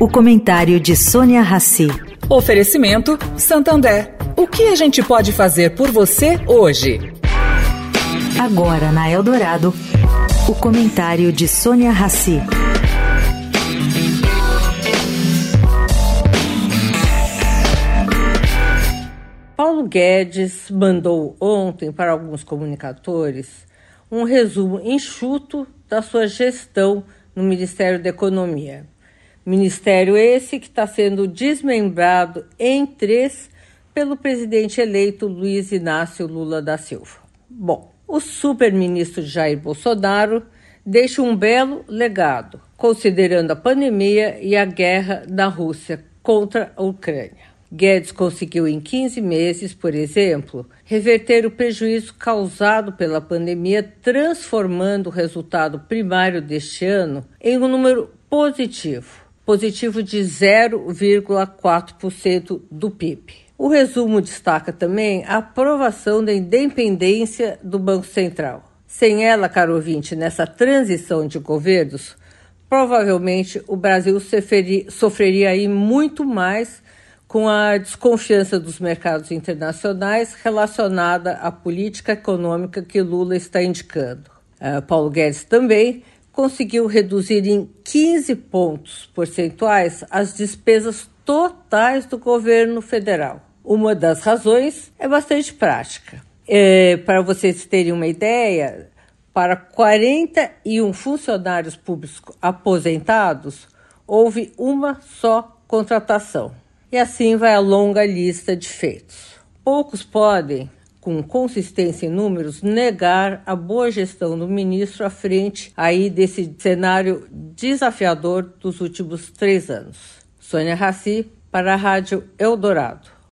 O comentário de Sônia Rassi. Oferecimento Santander. O que a gente pode fazer por você hoje? Agora na Eldorado, o comentário de Sônia Rassi. Paulo Guedes mandou ontem para alguns comunicadores um resumo enxuto da sua gestão no Ministério da Economia. Ministério esse que está sendo desmembrado em três pelo presidente eleito Luiz Inácio Lula da Silva. Bom, o super-ministro Jair Bolsonaro deixa um belo legado, considerando a pandemia e a guerra da Rússia contra a Ucrânia. Guedes conseguiu em 15 meses, por exemplo, reverter o prejuízo causado pela pandemia, transformando o resultado primário deste ano em um número positivo, positivo de 0,4% do PIB. O resumo destaca também a aprovação da independência do Banco Central. Sem ela, caro ouvinte, nessa transição de governos, provavelmente o Brasil sofreria, aí muito mais com a desconfiança dos mercados internacionais relacionada à política econômica que Lula está indicando. Uh, Paulo Guedes também conseguiu reduzir em 15 pontos percentuais as despesas totais do governo federal. Uma das razões é bastante prática. É, para vocês terem uma ideia, para 41 funcionários públicos aposentados, houve uma só contratação. E assim vai a longa lista de feitos. Poucos podem, com consistência em números, negar a boa gestão do ministro à frente aí desse cenário desafiador dos últimos três anos. Sônia Raci, para a Rádio Eldorado.